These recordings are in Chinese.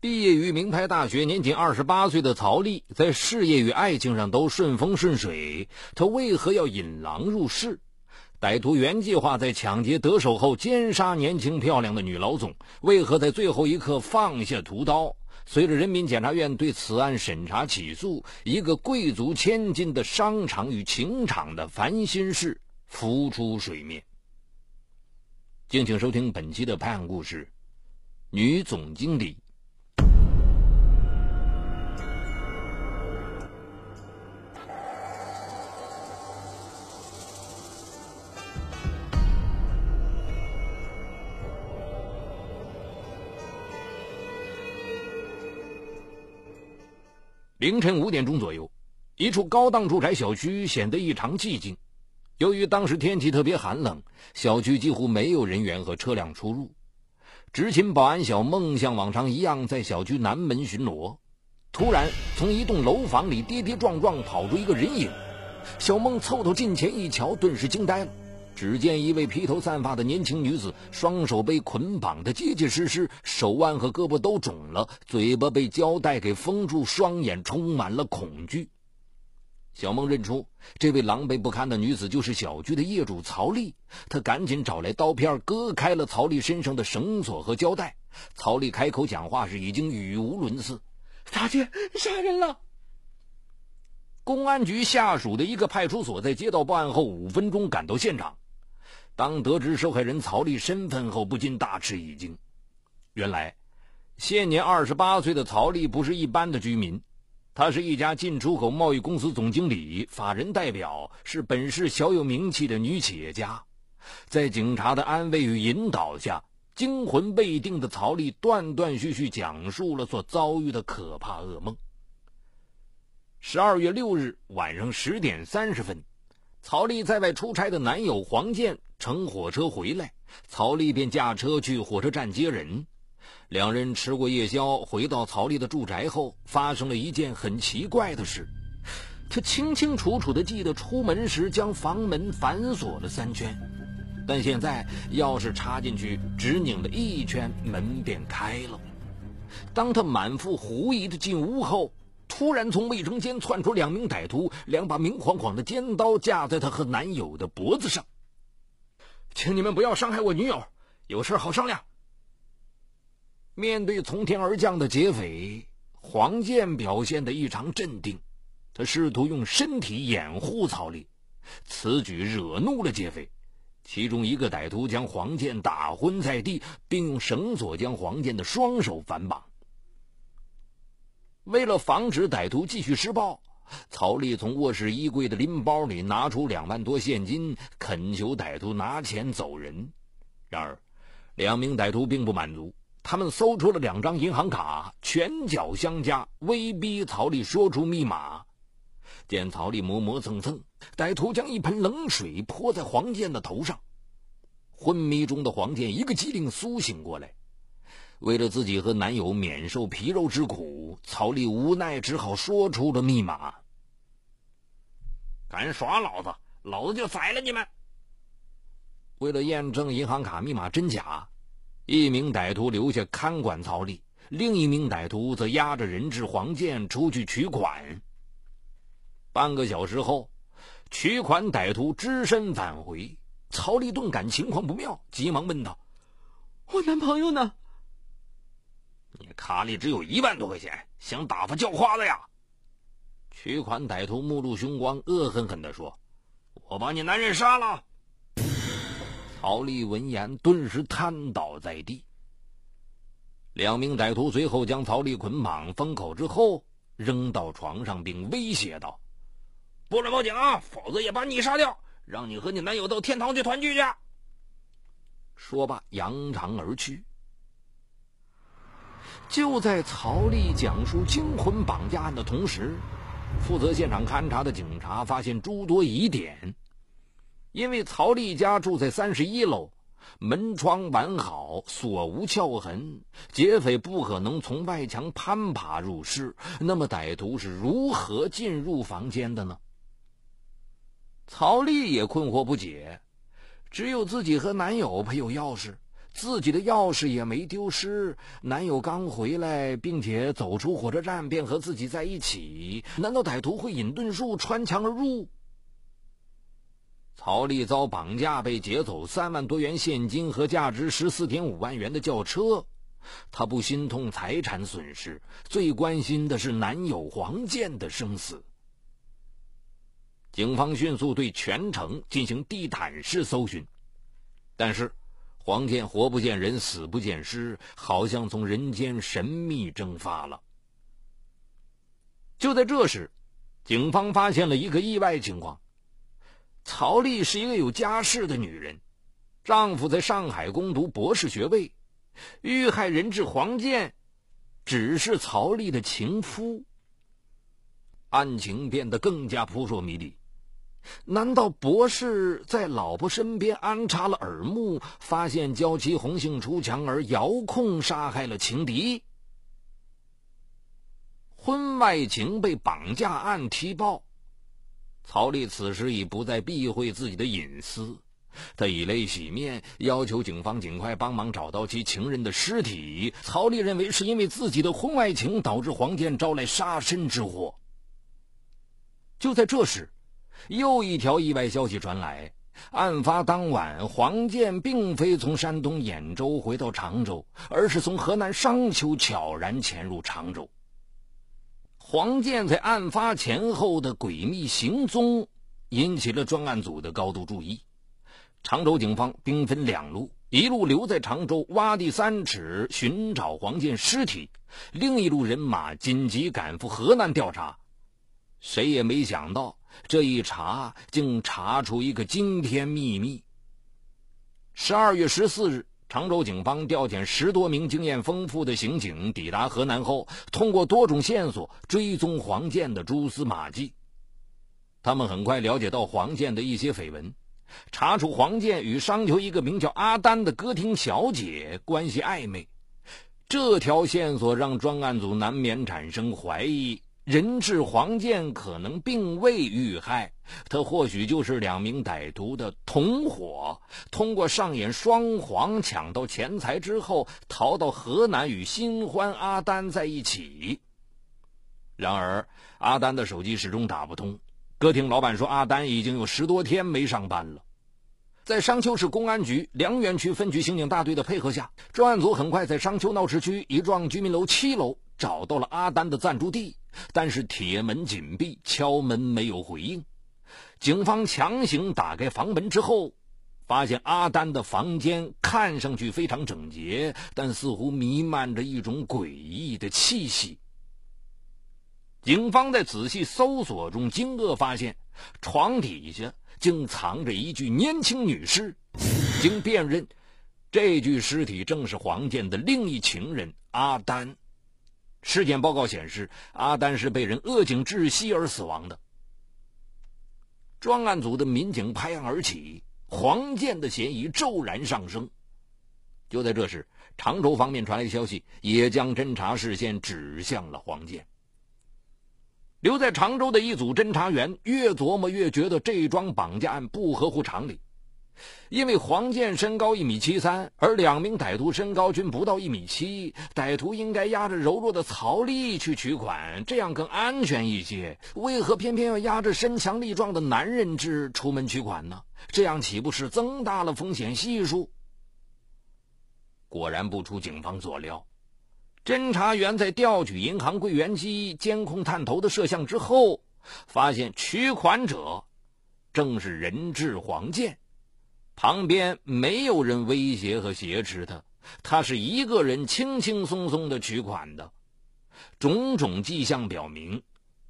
毕业于名牌大学，年仅二十八岁的曹丽，在事业与爱情上都顺风顺水。她为何要引狼入室？歹徒原计划在抢劫得手后奸杀年轻漂亮的女老总，为何在最后一刻放下屠刀？随着人民检察院对此案审查起诉，一个贵族千金的商场与情场的烦心事浮出水面。敬请收听本期的判案故事：女总经理。凌晨五点钟左右，一处高档住宅小区显得异常寂静。由于当时天气特别寒冷，小区几乎没有人员和车辆出入。执勤保安小孟像往常一样在小区南门巡逻，突然从一栋楼房里跌跌撞撞跑出一个人影。小孟凑到近前一瞧，顿时惊呆了。只见一位披头散发的年轻女子，双手被捆绑的结结实实，手腕和胳膊都肿了，嘴巴被胶带给封住，双眼充满了恐惧。小梦认出这位狼狈不堪的女子就是小区的业主曹丽，她赶紧找来刀片，割开了曹丽身上的绳索和胶带。曹丽开口讲话时已经语无伦次：“大姐，杀人了！”公安局下属的一个派出所，在接到报案后五分钟赶到现场。当得知受害人曹丽身份后，不禁大吃一惊。原来，现年二十八岁的曹丽不是一般的居民，她是一家进出口贸易公司总经理、法人代表，是本市小有名气的女企业家。在警察的安慰与引导下，惊魂未定的曹丽断断续续讲述了所遭遇的可怕噩梦。十二月六日晚上十点三十分。曹丽在外出差的男友黄健乘火车回来，曹丽便驾车去火车站接人。两人吃过夜宵，回到曹丽的住宅后，发生了一件很奇怪的事。他清清楚楚地记得出门时将房门反锁了三圈，但现在钥匙插进去，只拧了一圈，门便开了。当他满腹狐疑地进屋后，突然从卫生间窜出两名歹徒，两把明晃晃的尖刀架在她和男友的脖子上。请你们不要伤害我女友，有事好商量。面对从天而降的劫匪，黄健表现得异常镇定，他试图用身体掩护曹丽，此举惹怒了劫匪。其中一个歹徒将黄健打昏在地，并用绳索将黄健的双手反绑。为了防止歹徒继续施暴，曹丽从卧室衣柜的拎包里拿出两万多现金，恳求歹徒拿钱走人。然而，两名歹徒并不满足，他们搜出了两张银行卡，拳脚相加，威逼曹丽说出密码。见曹丽磨磨蹭蹭，歹徒将一盆冷水泼在黄健的头上。昏迷中的黄健一个机灵苏醒过来。为了自己和男友免受皮肉之苦，曹丽无奈只好说出了密码。敢耍老子，老子就宰了你们！为了验证银行卡密码真假，一名歹徒留下看管曹丽，另一名歹徒则押着人质黄健出去取款。半个小时后，取款歹徒只身返回，曹丽顿感情况不妙，急忙问道：“我男朋友呢？”你卡里只有一万多块钱，想打发叫花子呀？取款歹徒目露凶光，恶狠狠地说：“我把你男人杀了。”曹丽闻言顿时瘫倒在地。两名歹徒随后将曹丽捆绑封口之后扔到床上，并威胁道：“不准报警啊，否则也把你杀掉，让你和你男友到天堂去团聚去。”说罢，扬长而去。就在曹丽讲述惊魂绑架案的同时，负责现场勘查的警察发现诸多疑点。因为曹丽家住在三十一楼，门窗完好，锁无撬痕，劫匪不可能从外墙攀爬入室。那么，歹徒是如何进入房间的呢？曹丽也困惑不解，只有自己和男友配有钥匙。自己的钥匙也没丢失，男友刚回来，并且走出火车站便和自己在一起，难道歹徒会隐遁术穿墙而入？曹丽遭绑架，被劫走三万多元现金和价值十四点五万元的轿车，她不心痛财产损失，最关心的是男友黄健的生死。警方迅速对全城进行地毯式搜寻，但是黄健活不见人，死不见尸，好像从人间神秘蒸发了。就在这时，警方发现了一个意外情况。曹丽是一个有家室的女人，丈夫在上海攻读博士学位，遇害人质黄健只是曹丽的情夫。案情变得更加扑朔迷离，难道博士在老婆身边安插了耳目，发现娇妻红杏出墙而遥控杀害了情敌？婚外情被绑架案踢爆。曹丽此时已不再避讳自己的隐私，她以泪洗面，要求警方尽快帮忙找到其情人的尸体。曹丽认为是因为自己的婚外情导致黄健招来杀身之祸。就在这时，又一条意外消息传来：案发当晚，黄建并非从山东兖州回到常州，而是从河南商丘悄然潜入常州。黄建在案发前后的诡秘行踪，引起了专案组的高度注意。常州警方兵分两路，一路留在常州挖地三尺寻找黄建尸体，另一路人马紧急赶赴河南调查。谁也没想到，这一查竟查出一个惊天秘密。十二月十四日。常州警方调遣十多名经验丰富的刑警抵达河南后，通过多种线索追踪黄建的蛛丝马迹。他们很快了解到黄建的一些绯闻，查出黄建与商丘一个名叫阿丹的歌厅小姐关系暧昧。这条线索让专案组难免产生怀疑。人质黄健可能并未遇害，他或许就是两名歹徒的同伙，通过上演双簧抢到钱财之后，逃到河南与新欢阿丹在一起。然而，阿丹的手机始终打不通。歌厅老板说，阿丹已经有十多天没上班了。在商丘市公安局梁园区分局刑警大队的配合下，专案组很快在商丘闹市区一幢居民楼七楼。找到了阿丹的暂住地，但是铁门紧闭，敲门没有回应。警方强行打开房门之后，发现阿丹的房间看上去非常整洁，但似乎弥漫着一种诡异的气息。警方在仔细搜索中惊愕发现，床底下竟藏着一具年轻女尸。经辨认，这具尸体正是黄健的另一情人阿丹。尸检报告显示，阿丹是被人扼颈窒息而死亡的。专案组的民警拍案而起，黄建的嫌疑骤然上升。就在这时，常州方面传来消息，也将侦查视线指向了黄建。留在常州的一组侦查员越琢磨越觉得这桩绑架案不合乎常理。因为黄健身高一米七三，而两名歹徒身高均不到一米七，歹徒应该压着柔弱的曹丽去取款，这样更安全一些。为何偏偏要压着身强力壮的男人质出门取款呢？这样岂不是增大了风险系数？果然不出警方所料，侦查员在调取银行柜员机监控探头的摄像之后，发现取款者正是人质黄健。旁边没有人威胁和挟持他，他是一个人轻轻松松的取款的。种种迹象表明，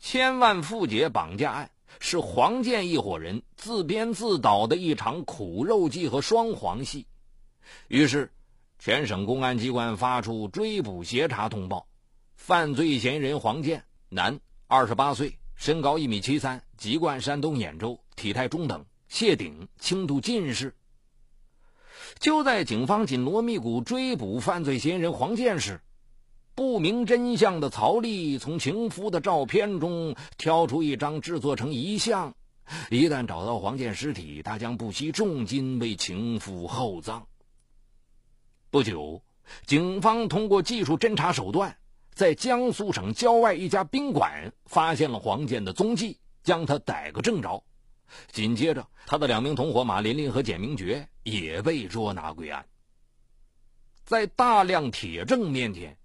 千万富姐绑架案是黄建一伙人自编自导的一场苦肉计和双簧戏。于是，全省公安机关发出追捕协查通报：犯罪嫌疑人黄建，男，二十八岁，身高一米七三，籍贯山东兖州，体态中等。谢顶，轻度近视。就在警方紧锣密鼓追捕犯罪嫌疑人黄健时，不明真相的曹丽从情夫的照片中挑出一张制作成遗像。一旦找到黄健尸体，他将不惜重金为情夫厚葬。不久，警方通过技术侦查手段，在江苏省郊外一家宾馆发现了黄健的踪迹，将他逮个正着。紧接着，他的两名同伙马琳琳和简明觉也被捉拿归案。在大量铁证面前，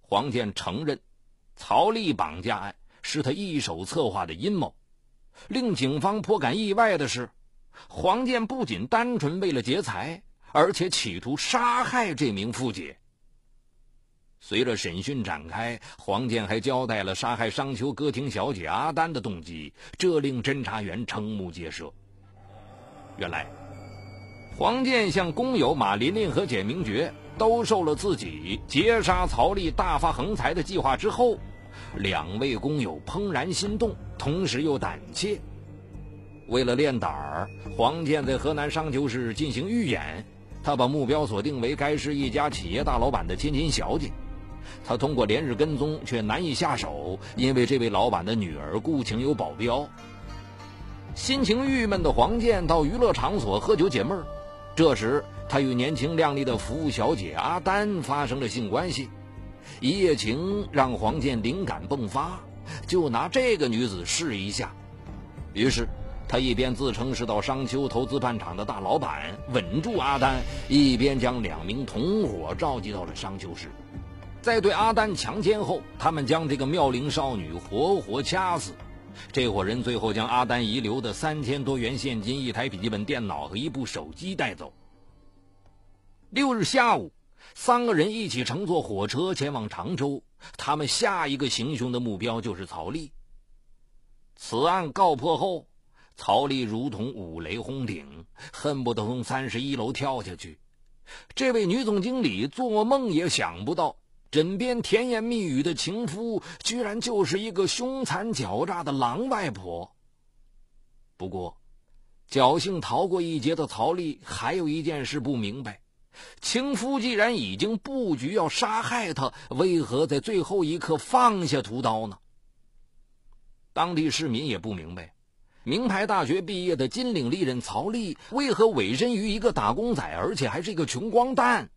黄健承认，曹丽绑架案是他一手策划的阴谋。令警方颇感意外的是，黄健不仅单纯为了劫财。而且企图杀害这名妇姐。随着审讯展开，黄健还交代了杀害商丘歌厅小姐阿丹的动机，这令侦查员瞠目结舌。原来，黄健向工友马琳琳和简明觉兜售了自己劫杀曹丽、大发横财的计划之后，两位工友怦然心动，同时又胆怯。为了练胆儿，黄健在河南商丘市进行预演。他把目标锁定为该市一家企业大老板的千金小姐，他通过连日跟踪却难以下手，因为这位老板的女儿顾情有保镖。心情郁闷的黄健到娱乐场所喝酒解闷儿，这时他与年轻靓丽的服务小姐阿丹发生了性关系，一夜情让黄健灵感迸发，就拿这个女子试一下，于是。他一边自称是到商丘投资办厂的大老板，稳住阿丹，一边将两名同伙召集到了商丘市，在对阿丹强奸后，他们将这个妙龄少女活活掐死。这伙人最后将阿丹遗留的三千多元现金、一台笔记本电脑和一部手机带走。六日下午，三个人一起乘坐火车前往常州，他们下一个行凶的目标就是曹丽。此案告破后。曹丽如同五雷轰顶，恨不得从三十一楼跳下去。这位女总经理做梦也想不到，枕边甜言蜜语的情夫，居然就是一个凶残狡诈的狼外婆。不过，侥幸逃过一劫的曹丽还有一件事不明白：情夫既然已经布局要杀害她，为何在最后一刻放下屠刀呢？当地市民也不明白。名牌大学毕业的金领丽人曹丽，为何委身于一个打工仔，而且还是一个穷光蛋？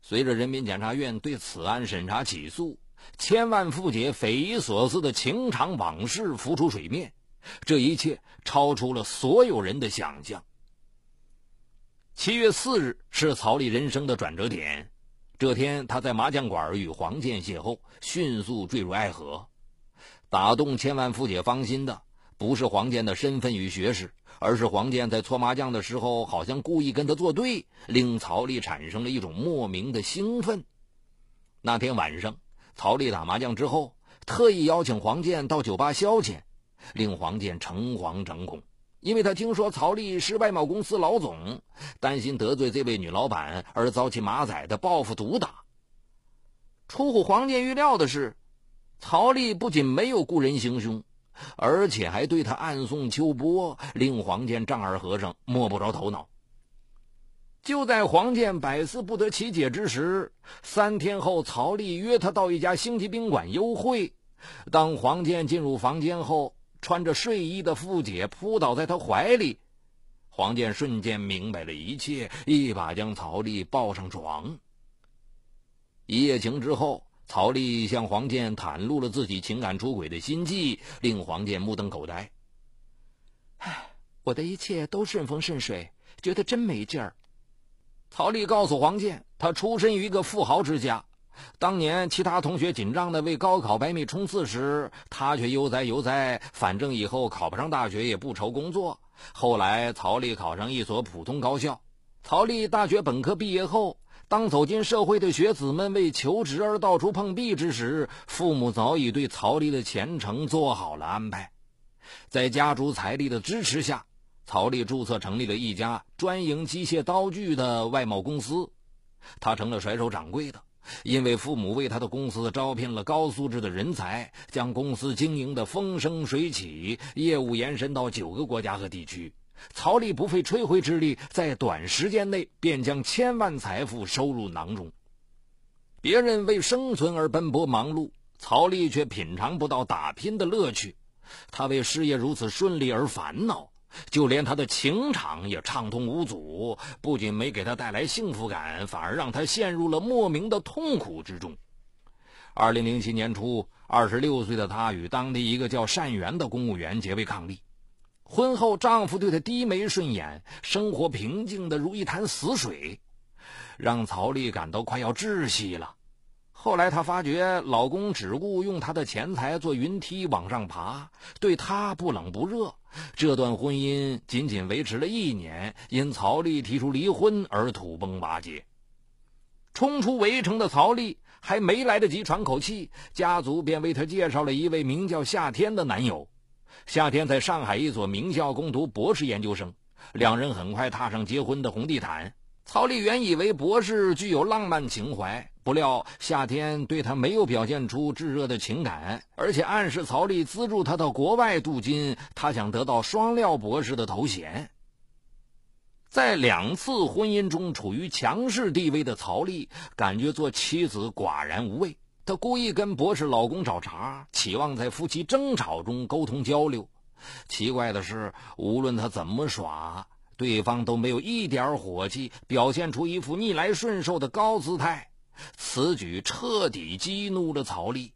随着人民检察院对此案审查起诉，千万富姐匪夷所思的情场往事浮出水面，这一切超出了所有人的想象。七月四日是曹丽人生的转折点，这天他在麻将馆与黄健邂逅，迅速坠入爱河。打动千万富姐芳心的。不是黄健的身份与学识，而是黄健在搓麻将的时候好像故意跟他作对，令曹丽产生了一种莫名的兴奋。那天晚上，曹丽打麻将之后，特意邀请黄健到酒吧消遣，令黄健诚惶诚恐，因为他听说曹丽是外贸公司老总，担心得罪这位女老板而遭其马仔的报复毒打。出乎黄健预料的是，曹丽不仅没有雇人行凶。而且还对他暗送秋波，令黄健丈二和尚摸不着头脑。就在黄健百思不得其解之时，三天后，曹丽约他到一家星级宾馆幽会。当黄健进入房间后，穿着睡衣的富姐扑倒在他怀里，黄健瞬间明白了一切，一把将曹丽抱上床。一夜情之后。曹丽向黄健袒露了自己情感出轨的心迹，令黄健目瞪口呆。唉，我的一切都顺风顺水，觉得真没劲儿。曹丽告诉黄健，他出身于一个富豪之家，当年其他同学紧张的为高考百米冲刺时，他却悠哉悠哉，反正以后考不上大学也不愁工作。后来，曹丽考上一所普通高校。曹丽大学本科毕业后。当走进社会的学子们为求职而到处碰壁之时，父母早已对曹丽的前程做好了安排。在家族财力的支持下，曹丽注册成立了一家专营机械刀具的外贸公司，他成了甩手掌柜的。因为父母为他的公司招聘了高素质的人才，将公司经营的风生水起，业务延伸到九个国家和地区。曹丽不费吹灰之力，在短时间内便将千万财富收入囊中。别人为生存而奔波忙碌，曹丽却品尝不到打拼的乐趣。他为事业如此顺利而烦恼，就连他的情场也畅通无阻，不仅没给他带来幸福感，反而让他陷入了莫名的痛苦之中。二零零七年初，二十六岁的她与当地一个叫单元的公务员结为伉俪。婚后，丈夫对她低眉顺眼，生活平静的如一潭死水，让曹丽感到快要窒息了。后来，她发觉老公只顾用她的钱财做云梯往上爬，对她不冷不热。这段婚姻仅仅维持了一年，因曹丽提出离婚而土崩瓦解。冲出围城的曹丽还没来得及喘口气，家族便为她介绍了一位名叫夏天的男友。夏天在上海一所名校攻读博士研究生，两人很快踏上结婚的红地毯。曹丽原以为博士具有浪漫情怀，不料夏天对他没有表现出炙热的情感，而且暗示曹丽资助他到国外镀金，他想得到双料博士的头衔。在两次婚姻中处于强势地位的曹丽，感觉做妻子寡然无味。她故意跟博士老公找茬，期望在夫妻争吵中沟通交流。奇怪的是，无论她怎么耍，对方都没有一点火气，表现出一副逆来顺受的高姿态。此举彻底激怒了曹丽。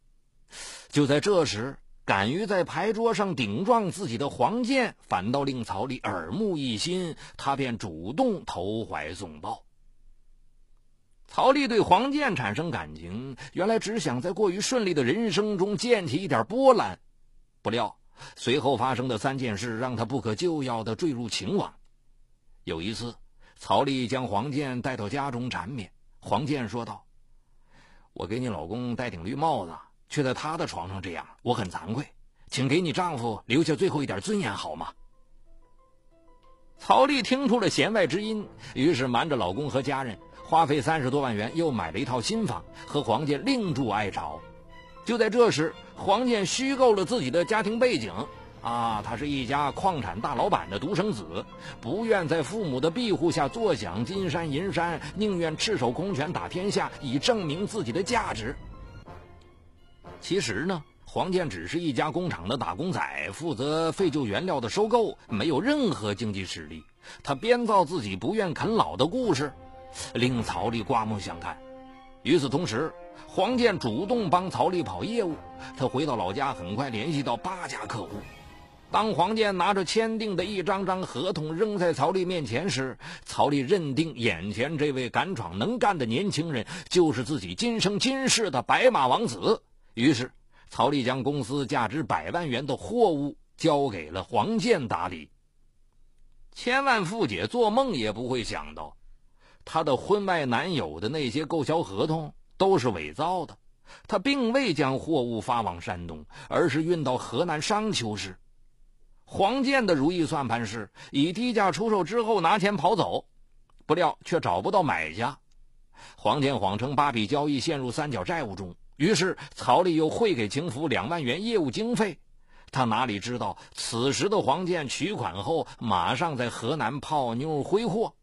就在这时，敢于在牌桌上顶撞自己的黄健，反倒令曹丽耳目一新，他便主动投怀送抱。曹丽对黄健产生感情，原来只想在过于顺利的人生中溅起一点波澜，不料随后发生的三件事让他不可救药的坠入情网。有一次，曹丽将黄健带到家中缠绵，黄健说道：“我给你老公戴顶绿帽子，却在他的床上这样，我很惭愧，请给你丈夫留下最后一点尊严好吗？”曹丽听出了弦外之音，于是瞒着老公和家人。花费三十多万元，又买了一套新房，和黄健另筑爱巢。就在这时，黄健虚构了自己的家庭背景，啊，他是一家矿产大老板的独生子，不愿在父母的庇护下坐享金山银山，宁愿赤手空拳打天下，以证明自己的价值。其实呢，黄健只是一家工厂的打工仔，负责废旧原料的收购，没有任何经济实力。他编造自己不愿啃老的故事。令曹丽刮目相看。与此同时，黄健主动帮曹丽跑业务。他回到老家，很快联系到八家客户。当黄健拿着签订的一张张合同扔在曹丽面前时，曹丽认定眼前这位敢闯能干的年轻人就是自己今生今世的白马王子。于是，曹丽将公司价值百万元的货物交给了黄健打理。千万富姐做梦也不会想到。她的婚外男友的那些购销合同都是伪造的，她并未将货物发往山东，而是运到河南商丘市。黄建的如意算盘是以低价出售之后拿钱跑走，不料却找不到买家。黄建谎称八笔交易陷入三角债务中，于是曹丽又汇给情夫两万元业务经费。他哪里知道，此时的黄建取款后马上在河南泡妞挥霍。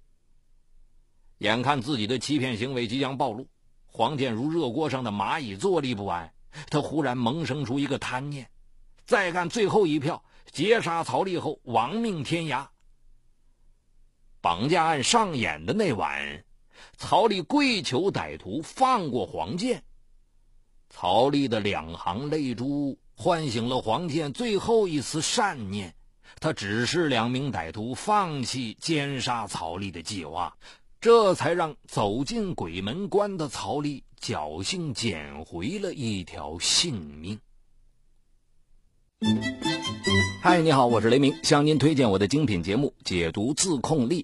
眼看自己的欺骗行为即将暴露，黄健如热锅上的蚂蚁，坐立不安。他忽然萌生出一个贪念：再干最后一票，劫杀曹丽后亡命天涯。绑架案上演的那晚，曹丽跪求歹徒放过黄健。曹丽的两行泪珠唤醒了黄健最后一丝善念，他指示两名歹徒放弃奸杀曹丽的计划。这才让走进鬼门关的曹丽侥幸捡回了一条性命。嗨，你好，我是雷鸣，向您推荐我的精品节目《解读自控力》。